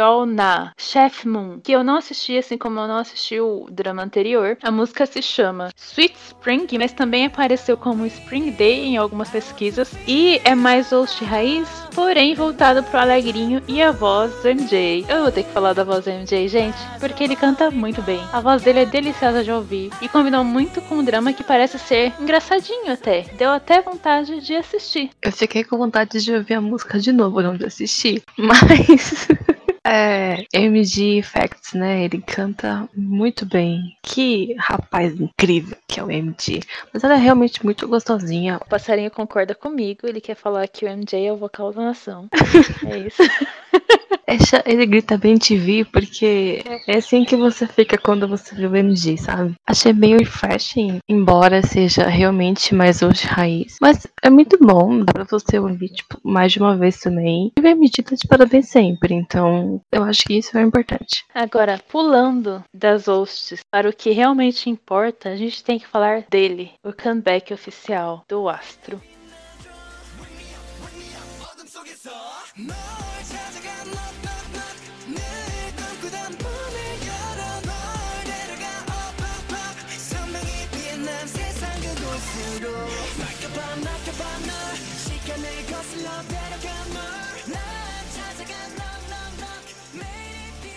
All Na, Chef Moon, que eu não assisti, assim como eu não assisti o drama anterior. A música se chama Sweet Spring, mas também apareceu como Spring Day em algumas pesquisas. E é mais host raiz, porém voltado pro alegrinho e a voz do MJ. Eu vou ter que falar da voz do MJ, gente, porque ele canta muito bem. A voz dele é deliciosa de ouvir e combinou muito com o drama que parece ser engraçadinho até. Deu até vontade de assistir. Eu fiquei com vontade de ouvir a música de novo, não de assistir. Mas. É, MG Facts, né? Ele canta muito bem. Que rapaz incrível que é o MG. Mas ela é realmente muito gostosinha. O passarinho concorda comigo, ele quer falar que o MJ é o vocal da nação. é isso. Ele grita bem TV porque é assim que você fica quando você vê o MG, sabe? Achei bem refreshing, embora seja realmente mais hoje raiz. Mas é muito bom, dá pra você ouvir, tipo, mais de uma vez também. E o MG tá de parabéns sempre, então eu acho que isso é importante. Agora, pulando das hosts para o que realmente importa, a gente tem que falar dele, o comeback oficial do Astro. 어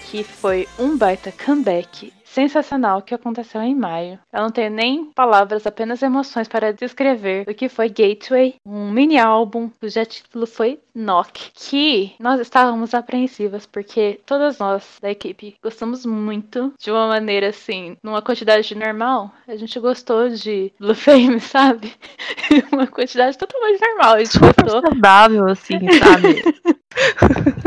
que foi um baita comeback sensacional que aconteceu em maio. Eu não tenho nem palavras, apenas emoções para descrever o que foi Gateway, um mini álbum cujo título foi Knock, que nós estávamos apreensivas porque todas nós da equipe gostamos muito de uma maneira assim, numa quantidade normal. A gente gostou de Blue Fame, sabe? uma quantidade totalmente normal. A gente gostou. Saudável, assim, sabe?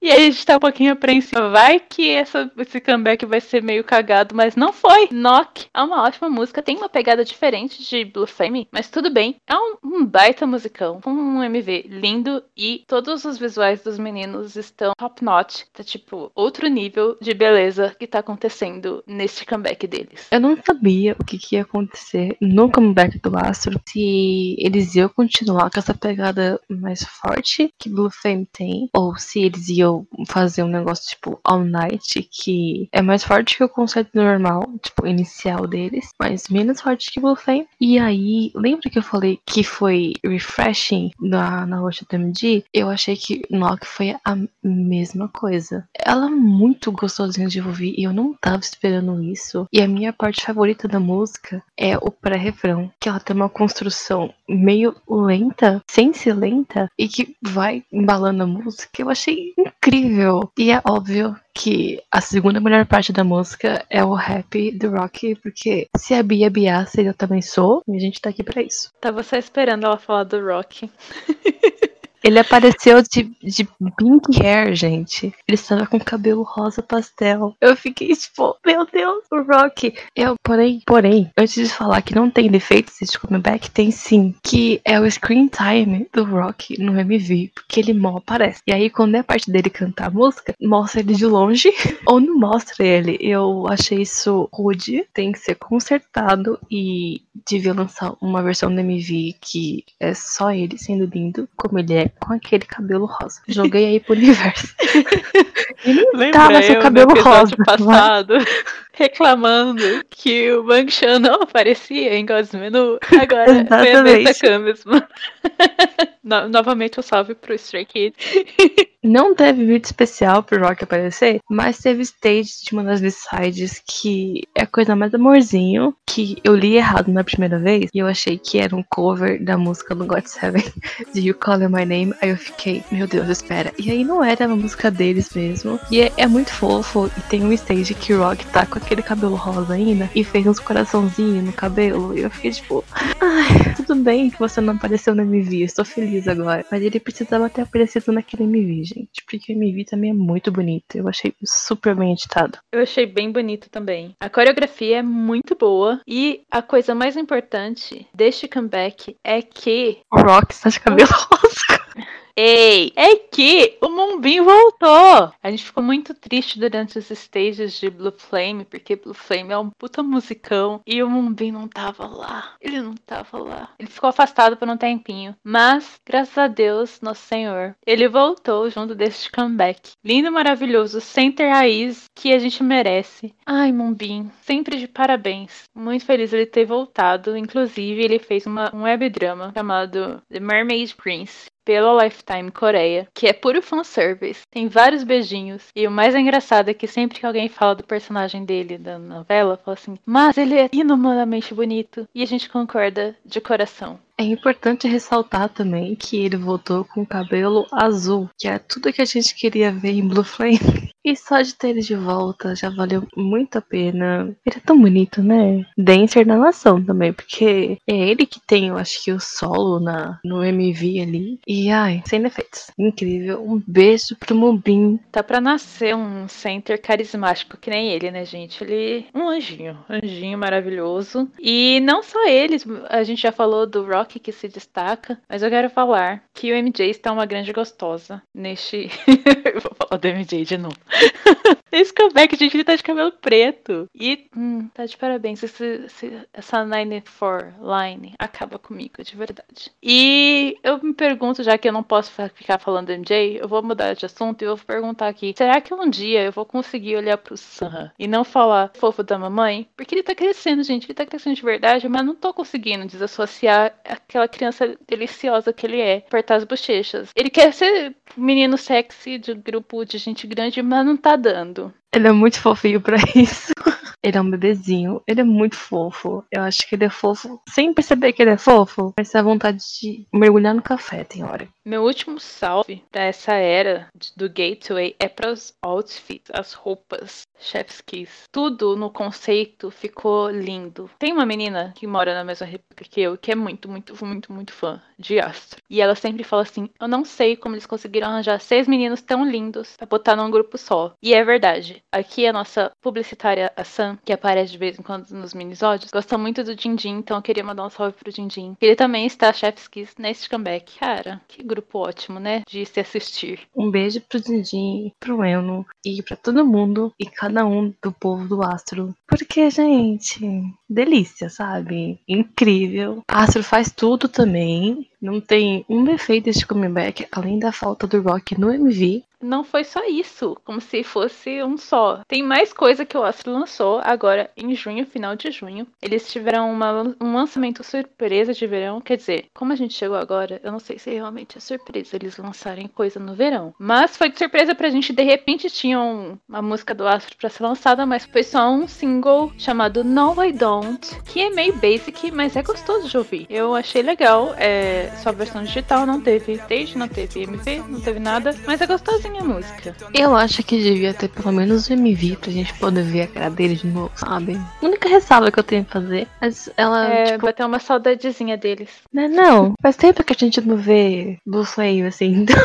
E aí a gente tá um pouquinho apreensiva. Vai que essa, esse comeback vai ser meio cagado, mas não foi. Knock é uma ótima música, tem uma pegada diferente de Blue Flame, mas tudo bem. É um, um baita musicão, com um MV lindo e todos os visuais dos meninos estão top notch. Tá tipo outro nível de beleza que tá acontecendo neste comeback deles. Eu não sabia o que, que ia acontecer no comeback do Astro, se eles iam continuar com essa pegada mais forte que Blue Flame tem, ou se eles iam fazer um negócio tipo All Night, que é mais forte que o conceito normal, tipo, inicial deles, mas menos forte que Blue Flame. E aí, lembra que eu falei que foi refreshing na, na roxa do MG? Eu achei que Knock foi a mesma coisa. Ela é muito gostosinha de ouvir e eu não tava esperando isso. E a minha parte favorita da música é o pré-refrão, que ela tem uma construção meio lenta, sem ser lenta, e que vai embalando a música. Eu achei achei incrível. E é óbvio que a segunda melhor parte da música é o rap do Rock, porque se a Bia biasse, eu também sou, e a gente tá aqui pra isso. Tava só esperando ela falar do Rock. Ele apareceu de, de pink hair, gente. Ele estava com cabelo rosa pastel. Eu fiquei tipo, meu Deus, o Rock. Eu, porém, porém, antes de falar que não tem defeitos de comeback, tem sim. Que é o screen time do Rock no MV. Porque ele mal aparece. E aí, quando é a parte dele cantar a música, mostra ele de longe ou não mostra ele. Eu achei isso rude. Tem que ser consertado e devia lançar uma versão do MV que é só ele sendo lindo, como ele é, com aquele cabelo rosa. Joguei aí pro universo. ele seu eu cabelo no rosa. passado reclamando que o Bang Chan não aparecia em God's Menu. Agora foi a. Beta mesmo. No- novamente o salve pro Stray Kids. Não teve vídeo especial pro Rock aparecer, mas teve stage de uma das B-sides que é a coisa mais amorzinho, que eu li errado na primeira vez, e eu achei que era um cover da música do God Seven, de You Call My Name, aí eu fiquei, meu Deus, espera. E aí não era uma música deles mesmo, e é, é muito fofo, e tem um stage que o Rock tá com aquele cabelo rosa ainda, e fez uns coraçãozinhos no cabelo, e eu fiquei tipo, ai, tudo bem que você não apareceu no MV, estou feliz agora, mas ele precisava ter aparecido naquele MV, gente, porque o MV também é muito bonito, eu achei super bem editado. Eu achei bem bonito também. A coreografia é muito boa. E a coisa mais importante deste comeback é que. O Rock está de cabelo rosa. Ei! É que o Moonbin voltou! A gente ficou muito triste durante os stages de Blue Flame, porque Blue Flame é um puta musicão e o Moonbin não tava lá. Ele não tava lá. Ele ficou afastado por um tempinho. Mas, graças a Deus, nosso Senhor, ele voltou junto deste comeback. Lindo, maravilhoso, center raiz que a gente merece. Ai, Moonbin, sempre de parabéns. Muito feliz ele ter voltado. Inclusive, ele fez uma, um webdrama chamado The Mermaid Prince pela Lifetime Coreia, que é puro fanservice. Tem vários beijinhos. E o mais engraçado é que sempre que alguém fala do personagem dele da novela, fala assim: Mas ele é inumanamente bonito. E a gente concorda de coração. É importante ressaltar também que ele voltou com o cabelo azul, que é tudo que a gente queria ver em Blue Flame. E só de ter ele de volta já valeu muito a pena. Ele é tão bonito, né? Dancer da nação também, porque é ele que tem, eu acho que o solo na, no MV ali. E ai, sem defeitos. Incrível. Um beijo pro Mumbin. Tá pra nascer um center carismático que nem ele, né, gente? Ele um anjinho, anjinho maravilhoso. E não só eles, a gente já falou do Rock que se destaca, mas eu quero falar que o MJ está uma grande gostosa neste. vou falar do MJ de novo. Esse comeback, gente, ele tá de cabelo preto. E hum, tá de parabéns. Esse, esse- essa 94 line acaba comigo, de verdade. E eu me pergunto, já que eu não posso ficar falando do MJ, eu vou mudar de assunto e eu vou perguntar aqui: será que um dia eu vou conseguir olhar pro Sam e não falar fofo da mamãe? Porque ele tá crescendo, gente. Ele tá crescendo de verdade, mas não tô conseguindo desassociar aquela criança deliciosa que ele é, apertar as bochechas. Ele quer ser menino sexy de grupo de gente grande, mas não tá dando. Ele é muito fofinho pra isso. Ele é um bebezinho, ele é muito fofo. Eu acho que ele é fofo sem perceber que ele é fofo, mas dá vontade de mergulhar no café, tem hora. Meu último salve pra essa era do Gateway é para os outfits, as roupas, chef's kiss. Tudo no conceito ficou lindo. Tem uma menina que mora na mesma república que eu, que é muito, muito, muito, muito fã de Astro. E ela sempre fala assim: Eu não sei como eles conseguiram arranjar seis meninos tão lindos pra botar num grupo só. E é verdade. Aqui a nossa publicitária, a Sam, que aparece de vez em quando nos minisódios, gosta muito do Dindim, então eu queria mandar um salve pro Dindim. Ele também está chef's kiss neste comeback. Cara, que grupo ótimo, né? De se assistir. Um beijo pro Dindin, pro Eno e pra todo mundo e cada um do povo do Astro. Porque, gente, delícia, sabe? Incrível. Astro faz tudo também. Não tem um defeito deste comeback, além da falta do Rock no MV. Não foi só isso, como se fosse um só. Tem mais coisa que o Astro lançou agora em junho, final de junho. Eles tiveram uma- um lançamento surpresa de verão. Quer dizer, como a gente chegou agora, eu não sei se realmente é surpresa eles lançarem coisa no verão. Mas foi de surpresa pra gente. De repente tinham uma música do Astro pra ser lançada, mas foi só um single chamado No I Don't, que é meio basic, mas é gostoso de ouvir. Eu achei legal. É só a versão digital, não teve stage, não teve MV, não teve nada, mas é gostosinho a música. Eu acho que devia ter pelo menos um MV pra gente poder ver a cara dele de novo, sabe? A única ressalva que eu tenho que fazer. Mas ela, É, tipo, vai ter uma saudadezinha deles. Não, não. Faz tempo que a gente não vê Blue Flame, assim, então.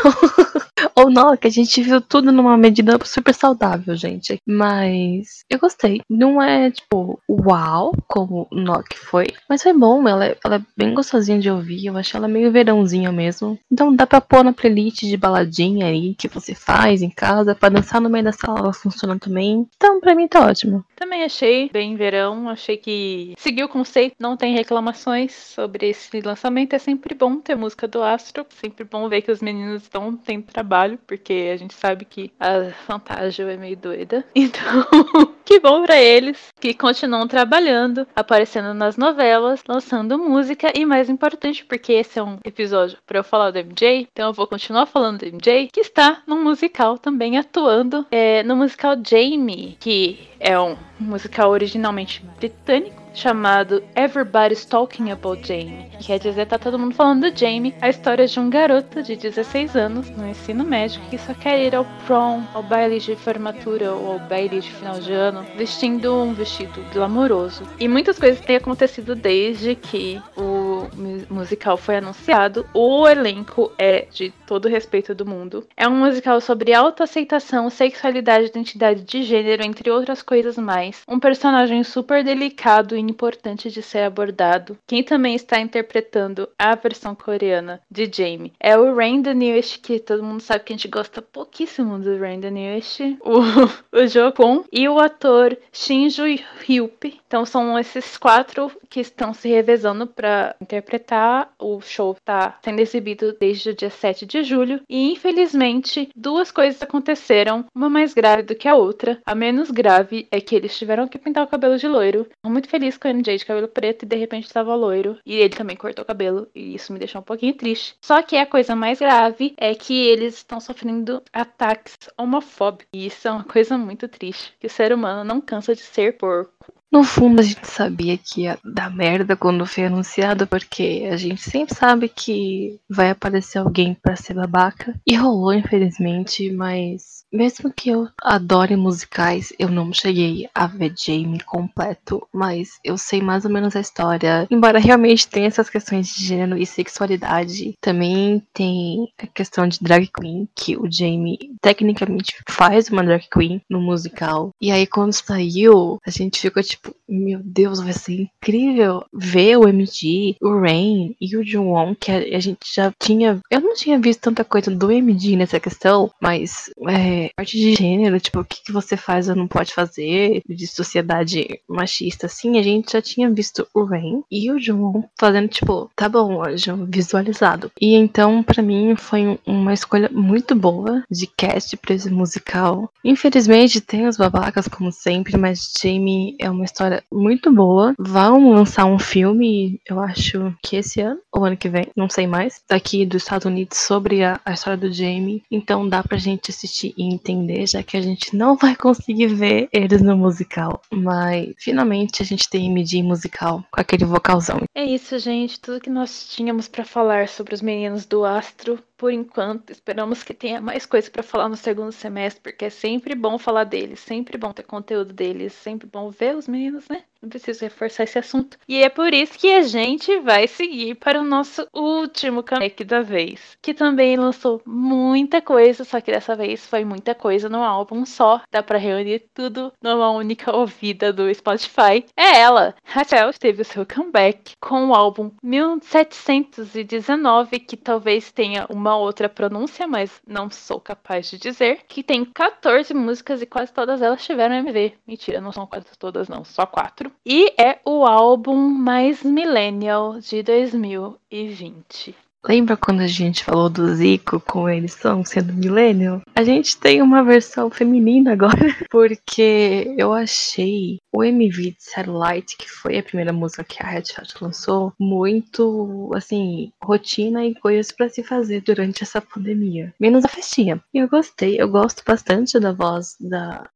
Ou não, que a gente viu tudo numa medida super saudável, gente. Mas eu gostei. Não é, tipo, uau, como o Nock foi. Mas foi bom, ela é, ela é bem gostosinha de ouvir. Eu achei ela meio verãozinha mesmo. Então dá pra pôr na playlist de baladinha aí que você faz em casa. Pra dançar no meio da sala, ela funciona também. Então, pra mim tá ótimo. Também achei bem verão, achei que seguiu o conceito, não tem reclamações sobre esse lançamento. É sempre bom ter música do Astro, sempre bom ver que os meninos estão tendo trabalho, porque a gente sabe que a Fantasia é meio doida. Então, que bom pra eles que continuam trabalhando, aparecendo nas novelas, lançando música e mais importante, porque esse é um episódio pra eu falar do MJ, então eu vou continuar falando do MJ, que está num musical também atuando é, no musical Jamie, que é um musical originalmente britânico chamado Everybody's Talking About Jamie, que quer dizer tá todo mundo falando do Jamie, a história de um garoto de 16 anos no ensino médio que só quer ir ao prom, ao baile de formatura ou ao baile de final de ano, vestindo um vestido glamouroso. E muitas coisas têm acontecido desde que o mu- musical foi anunciado. O elenco é de todo respeito do mundo. É um musical sobre autoaceitação, sexualidade, identidade de gênero, entre outras coisas mais. Um personagem super delicado e importante de ser abordado. Quem também está interpretando a versão coreana de Jamie é o Rain Danish, que todo mundo sabe que a gente gosta pouquíssimo do Rain Danish, o, o Jo Kwon e o ator Shin Joo Hyup. Então são esses quatro que estão se revezando para interpretar. O show está sendo exibido desde o dia 7 de julho e infelizmente duas coisas aconteceram, uma mais grave do que a outra. A menos grave é que eles tiveram que pintar o cabelo de loiro. Tô muito feliz o NJ de cabelo preto e de repente estava loiro. E ele também cortou o cabelo e isso me deixou um pouquinho triste. Só que a coisa mais grave é que eles estão sofrendo ataques homofóbicos. E isso é uma coisa muito triste. Que o ser humano não cansa de ser porco. No fundo, a gente sabia que ia dar merda quando foi anunciado, porque a gente sempre sabe que vai aparecer alguém pra ser babaca. E rolou, infelizmente, mas mesmo que eu adore musicais, eu não cheguei a ver Jamie completo, mas eu sei mais ou menos a história. Embora realmente tenha essas questões de gênero e sexualidade, também tem a questão de drag queen, que o Jamie tecnicamente faz uma drag queen no musical. E aí quando saiu, a gente ficou tipo, meu Deus, vai ser incrível ver o MG, o Rain e o Jungwon, que a, gente já tinha. Eu não tinha visto tanta coisa do MG nessa questão, mas é, parte de gênero, tipo, o que, que você faz ou não pode fazer, de sociedade machista, assim, a gente já tinha visto o Rain e o Jungwon fazendo, tipo, tá bom, já visualizado. E então, pra mim, foi um- uma escolha muito boa de cast pra esse musical. Infelizmente, tem os babacas, como sempre, mas Jamie é uma história muito boa. Vão lançar um filme, eu acho que esse ano, ou ano que vem, não sei mais, daqui dos Estados Unidos sobre a, a história do Jamie. Então dá pra gente assistir e entender, já que a gente não vai conseguir ver eles no musical. Mas finalmente a gente tem MD musical com aquele vocalzão. É isso, gente. Tudo que nós tínhamos pra falar sobre os meninos do Astro. Por enquanto, esperamos que tenha mais coisa pra falar no segundo semestre, porque é sempre bom falar deles, sempre bom ter conteúdo deles, sempre bom ver os meninos, né? Não preciso reforçar esse assunto. E é por isso que a gente vai seguir para o nosso último comeback da vez, que também lançou muita coisa, só que dessa vez foi muita coisa num álbum só. Dá pra reunir tudo numa única ouvida do Spotify. É ela, Rachel, teve o seu comeback com o álbum 1719, que talvez tenha uma outra pronúncia, mas não sou capaz de dizer, que tem 14 músicas e quase todas elas tiveram MV. Mentira, não são quase todas não, só quatro. E é o álbum mais millennial de 2020. Lembra quando a gente falou do Zico com eles são sendo millennial? A gente tem uma versão feminina agora, porque eu achei o MV de Satellite, que foi a primeira música que a Red Hot lançou, muito, assim, rotina e coisas pra se fazer durante essa pandemia. Menos a festinha. E eu gostei, eu gosto bastante da voz da da.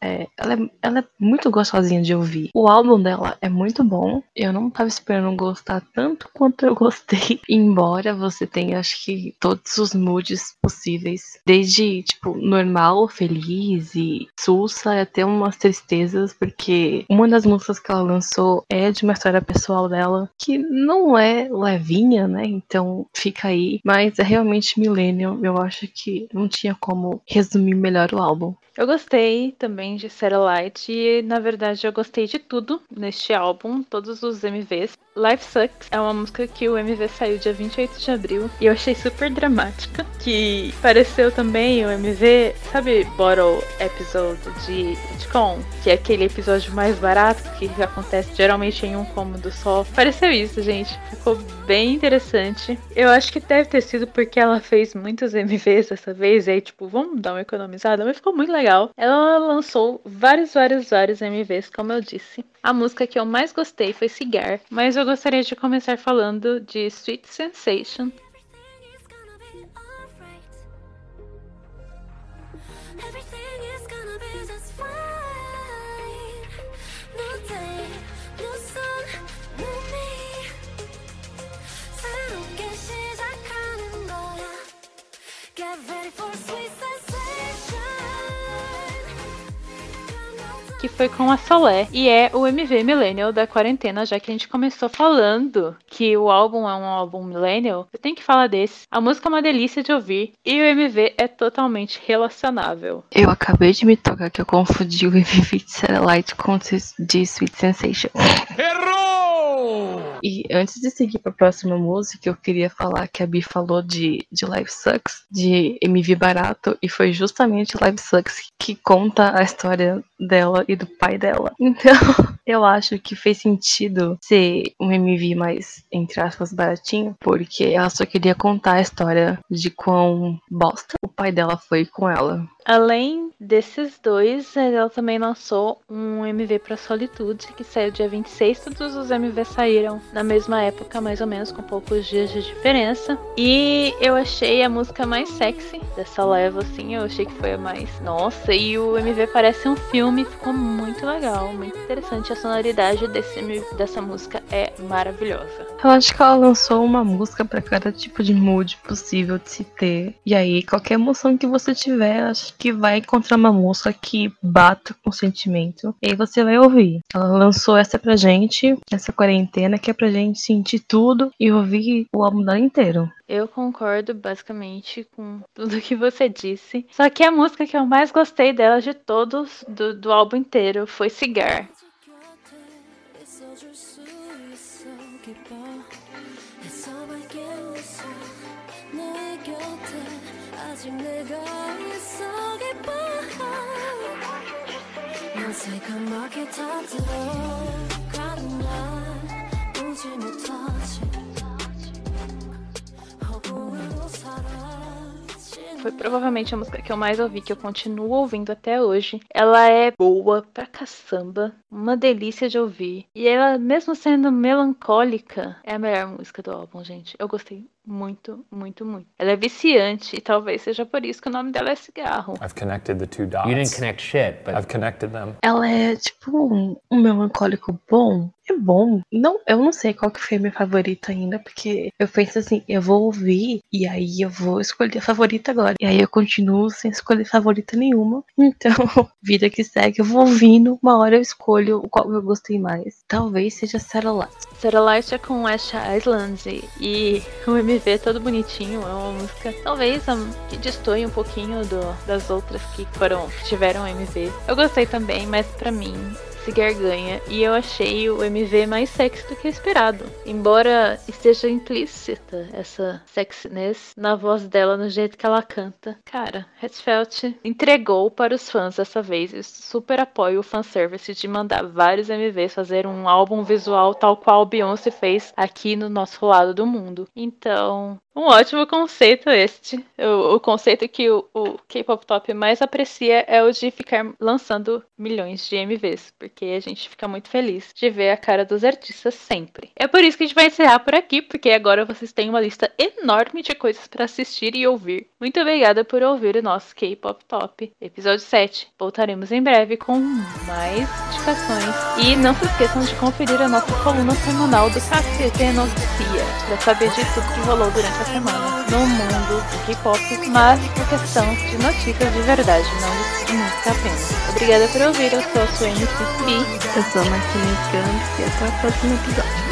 É, ela, é, ela é muito gostosinha de ouvir. O álbum dela é muito bom. Eu não tava esperando gostar tanto quanto eu gostei. embora você tenha, acho que, todos os moods possíveis, desde, tipo, normal, feliz e sussa, até umas tristezas, porque uma das músicas que ela lançou é de uma história pessoal dela, que não é levinha, né? Então fica aí. Mas é realmente Millennium. Eu acho que não tinha como resumir melhor o álbum. Eu gostei também de Satellite e, na verdade, eu gostei de tudo neste álbum, todos os MVs. Life Sucks é uma música que o MV saiu dia 28 de abril e eu achei super dramática. Que pareceu também o MV, sabe, Bottle Episode de Sitcom? Que é aquele episódio mais barato que acontece geralmente em um cômodo só. Pareceu isso, gente. Ficou bem interessante. Eu acho que deve ter sido porque ela fez muitos MVs dessa vez, e aí, tipo, vamos dar uma economizada, mas ficou muito legal. Ela lançou vários, vários, vários MVs, como eu disse. A música que eu mais gostei foi Cigar, mas eu gostaria de começar falando de Sweet Sensation, Everything is gonna be que foi com a Solé, e é o MV Millennial da quarentena, já que a gente começou falando que o álbum é um álbum Millennial, eu tenho que falar desse. A música é uma delícia de ouvir, e o MV é totalmente relacionável. Eu acabei de me tocar que eu confundi o MV de Satellite com o de Sweet Sensation. E antes de seguir para a próxima música, eu queria falar que a Bi falou de, de Life Sucks, de MV barato, e foi justamente Life Sucks que conta a história dela e do pai dela. Então, eu acho que fez sentido ser um MV mais, entre aspas, baratinho, porque ela só queria contar a história de quão bosta o pai dela foi com ela. Além desses dois, ela também lançou um MV pra Solitude, que saiu dia 26. Todos os MVs saíram na mesma época, mais ou menos, com poucos dias de diferença. E eu achei a música mais sexy dessa leva, assim. Eu achei que foi a mais. Nossa, e o MV parece um filme, ficou muito legal, muito interessante. A sonoridade desse, dessa música é maravilhosa. Eu acho que ela lançou uma música pra cada tipo de mood possível de se ter. E aí, qualquer emoção que você tiver, acho que vai encontrar uma música que bata com o sentimento. E aí você vai ouvir. Ela lançou essa pra gente, essa quarentena, que é pra gente sentir tudo e ouvir o álbum dela inteiro. Eu concordo basicamente com tudo que você disse. Só que a música que eu mais gostei dela de todos, do, do álbum inteiro, foi Cigar. 있어줄 수 있어 기뻐 애써볼게 웃어 너의 곁에 아직 내가 있어 기뻐 넌 새까맣게 다 들어가는 날 foi provavelmente a música que eu mais ouvi, que eu continuo ouvindo até hoje. Ela é boa pra caçamba, uma delícia de ouvir. E ela, mesmo sendo melancólica, é a melhor música do álbum, gente. Eu gostei muito, muito, muito. Ela é viciante e talvez seja por isso que o nome dela é cigarro. I've connected the two dots. You didn't connect shit, but I've connected them. Ela é tipo um, um melancólico bom. É bom. Não, eu não sei qual que foi a minha favorita ainda, porque eu penso assim, eu vou ouvir e aí eu vou escolher a favorita agora. E aí eu continuo sem escolher favorita nenhuma. Então, vida que segue, eu vou ouvindo, uma hora eu escolho o qual eu gostei mais. Talvez seja Satellite. Satellite é com Asha Island e o MV é todo bonitinho, é uma música talvez que destoie um pouquinho do- das outras que foram que tiveram MV. Eu gostei também, mas pra mim Cigar ganha e eu achei o MV mais sexy do que esperado. Embora esteja implícita essa sexiness na voz dela, no jeito que ela canta. Cara, Hetfield entregou para os fãs dessa vez. Eu super apoio o fanservice de mandar vários MVs fazer um álbum visual tal qual Beyoncé fez aqui no nosso lado do mundo. Então, Um ótimo conceito este. O, o conceito que o, o K-pop top mais aprecia é o de ficar lançando milhões de MVs, porque a gente fica muito feliz de ver a cara dos artistas sempre. É por isso que a gente vai encerrar por aqui, porque agora vocês têm uma lista enorme de coisas para assistir e ouvir. Muito obrigada por ouvir o nosso K-pop top, episódio 7. Voltaremos em breve com mais indicações e não se esqueçam de conferir a nossa coluna semanal do KCT Noticia para saber de tudo que rolou durante semana no mundo do K-pop, mas por questão de notícias de verdade, não de música apenas. Obrigada por ouvir, eu sou a sua MC Bi. Eu sou a Martina Campos e até o próximo episódio.